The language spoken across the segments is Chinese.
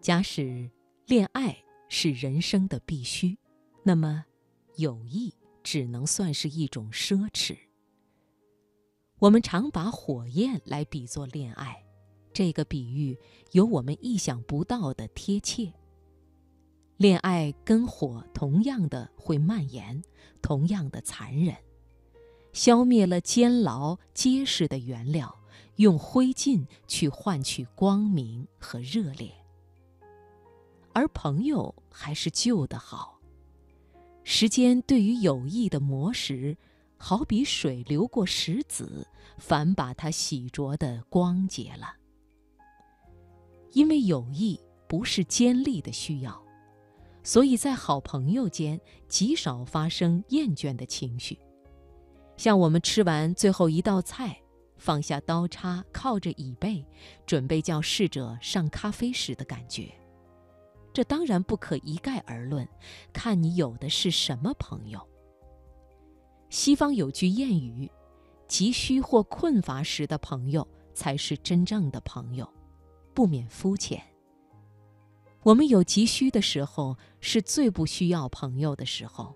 假使恋爱是人生的必须，那么友谊只能算是一种奢侈。我们常把火焰来比作恋爱，这个比喻有我们意想不到的贴切。恋爱跟火同样的会蔓延，同样的残忍，消灭了坚牢结实的原料，用灰烬去换取光明和热烈。而朋友还是旧的好。时间对于友谊的磨蚀，好比水流过石子，反把它洗濯的光洁了。因为友谊不是尖利的需要，所以在好朋友间极少发生厌倦的情绪。像我们吃完最后一道菜，放下刀叉，靠着椅背，准备叫侍者上咖啡时的感觉。这当然不可一概而论，看你有的是什么朋友。西方有句谚语：“急需或困乏时的朋友才是真正的朋友。”不免肤浅。我们有急需的时候，是最不需要朋友的时候。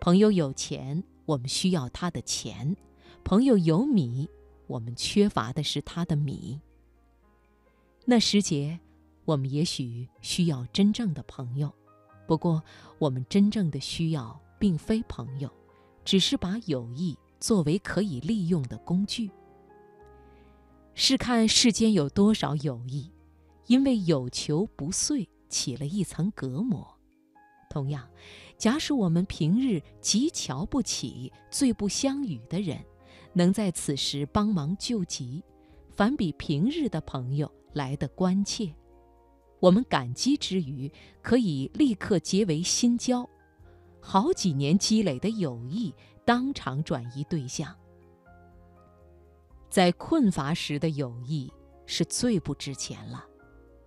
朋友有钱，我们需要他的钱；朋友有米，我们缺乏的是他的米。那时节。我们也许需要真正的朋友，不过我们真正的需要并非朋友，只是把友谊作为可以利用的工具。试看世间有多少友谊，因为有求不遂起了一层隔膜。同样，假使我们平日极瞧不起、最不相与的人，能在此时帮忙救急，反比平日的朋友来得关切。我们感激之余，可以立刻结为新交，好几年积累的友谊当场转移对象。在困乏时的友谊是最不值钱了，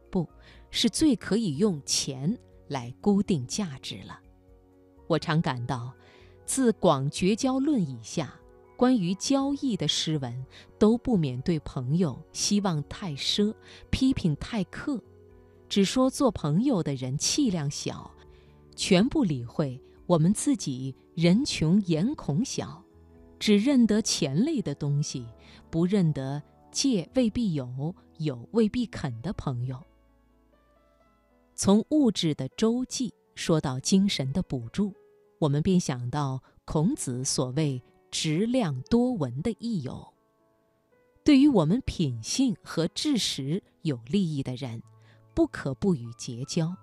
不是最可以用钱来固定价值了。我常感到，自《广绝交论》以下，关于交易的诗文都不免对朋友希望太奢，批评太苛。只说做朋友的人气量小，全不理会我们自己人穷眼孔小，只认得钱类的东西，不认得借未必有，有未必肯的朋友。从物质的周济说到精神的补助，我们便想到孔子所谓“直量多闻”的益友。对于我们品性和知识有利益的人。不可不与结交。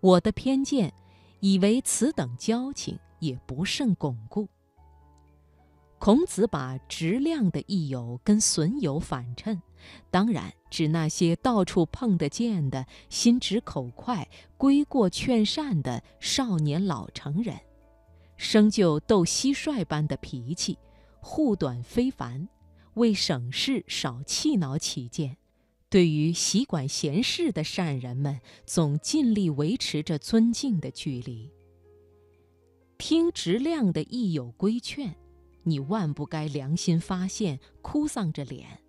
我的偏见，以为此等交情也不甚巩固。孔子把直量的益友跟损友反衬，当然指那些到处碰得见的、心直口快、规过劝善的少年老成人，生就斗蟋蟀般的脾气，护短非凡，为省事少气恼起见。对于习管闲事的善人们，总尽力维持着尊敬的距离。听直亮的益友规劝，你万不该良心发现，哭丧着脸。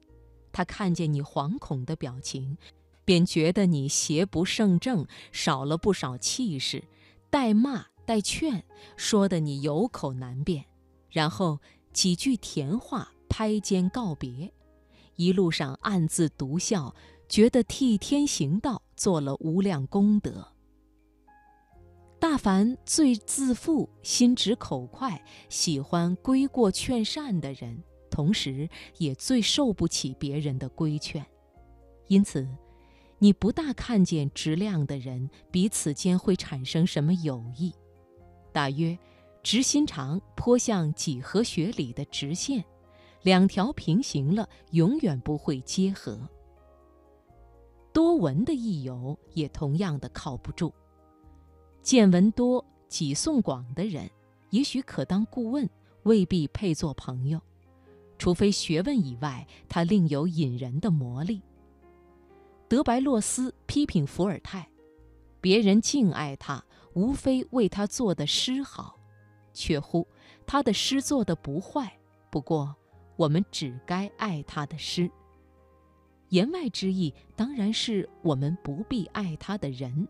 他看见你惶恐的表情，便觉得你邪不胜正，少了不少气势，带骂带劝，说得你有口难辩，然后几句甜话拍肩告别。一路上暗自独笑，觉得替天行道，做了无量功德。大凡最自负、心直口快、喜欢规过劝善的人，同时也最受不起别人的规劝。因此，你不大看见直量的人彼此间会产生什么友谊。大约，直心肠颇像几何学里的直线。两条平行了，永远不会结合。多闻的益友也同样的靠不住。见闻多、己诵广的人，也许可当顾问，未必配做朋友。除非学问以外，他另有引人的魔力。德白洛斯批评伏尔泰，别人敬爱他，无非为他做的诗好，却乎他的诗做的不坏，不过。我们只该爱他的诗。言外之意当然是我们不必爱他的人。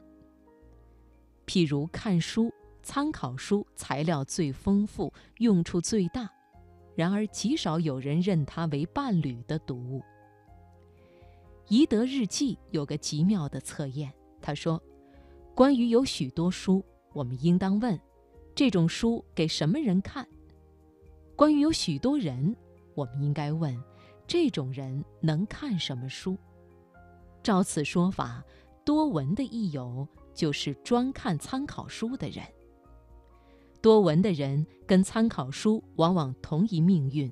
譬如看书，参考书材料最丰富，用处最大，然而极少有人认它为伴侣的读物。宜德日记有个极妙的测验，他说：“关于有许多书，我们应当问，这种书给什么人看？关于有许多人，我们应该问。”这种人能看什么书？照此说法，多闻的益友就是专看参考书的人。多闻的人跟参考书往往同一命运，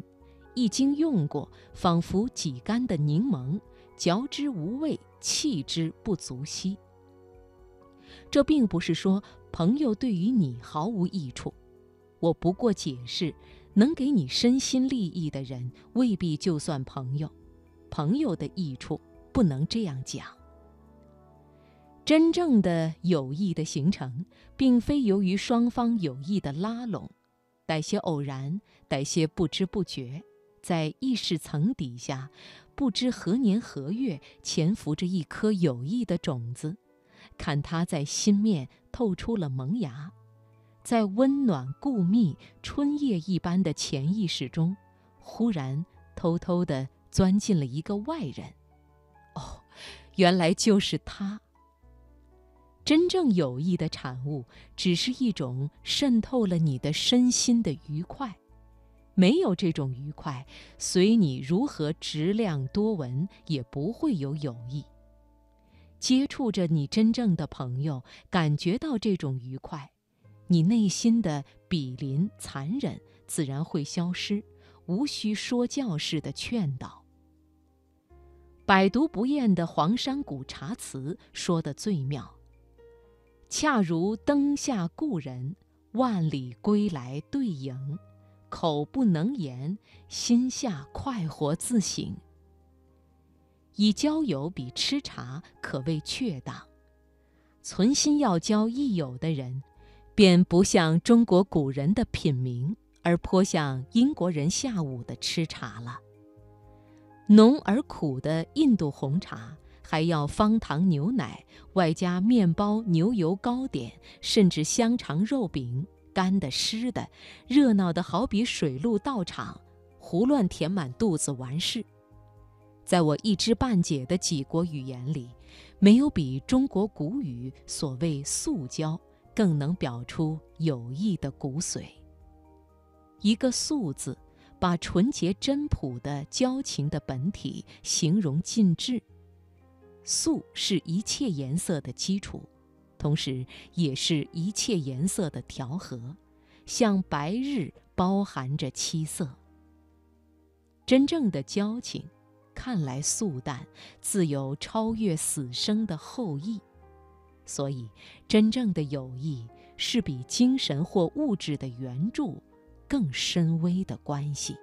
一经用过，仿佛挤干的柠檬，嚼之无味，弃之不足惜。这并不是说朋友对于你毫无益处，我不过解释。能给你身心利益的人，未必就算朋友。朋友的益处不能这样讲。真正的友谊的形成，并非由于双方有意的拉拢，带些偶然，带些不知不觉，在意识层底下，不知何年何月潜伏着一颗友谊的种子，看它在心面透出了萌芽。在温暖固密春夜一般的潜意识中，忽然偷偷地钻进了一个外人。哦，原来就是他。真正有益的产物，只是一种渗透了你的身心的愉快。没有这种愉快，随你如何质量多闻，也不会有友谊。接触着你真正的朋友，感觉到这种愉快。你内心的鄙邻残忍自然会消失，无需说教式的劝导。百读不厌的黄山谷茶词说得最妙：“恰如灯下故人，万里归来对影，口不能言，心下快活自省。”以交友比吃茶可谓确当，存心要交益友的人。便不像中国古人的品茗，而颇像英国人下午的吃茶了。浓而苦的印度红茶，还要方糖牛奶，外加面包、牛油糕点，甚至香肠、肉饼，干的、湿的，热闹的好比水陆道场，胡乱填满肚子完事。在我一知半解的几国语言里，没有比中国古语所谓素交。更能表出友谊的骨髓。一个“素”字，把纯洁真朴的交情的本体形容尽致。素是一切颜色的基础，同时也是一切颜色的调和，像白日包含着七色。真正的交情，看来素淡，自有超越死生的厚意。所以，真正的友谊是比精神或物质的援助更深微的关系。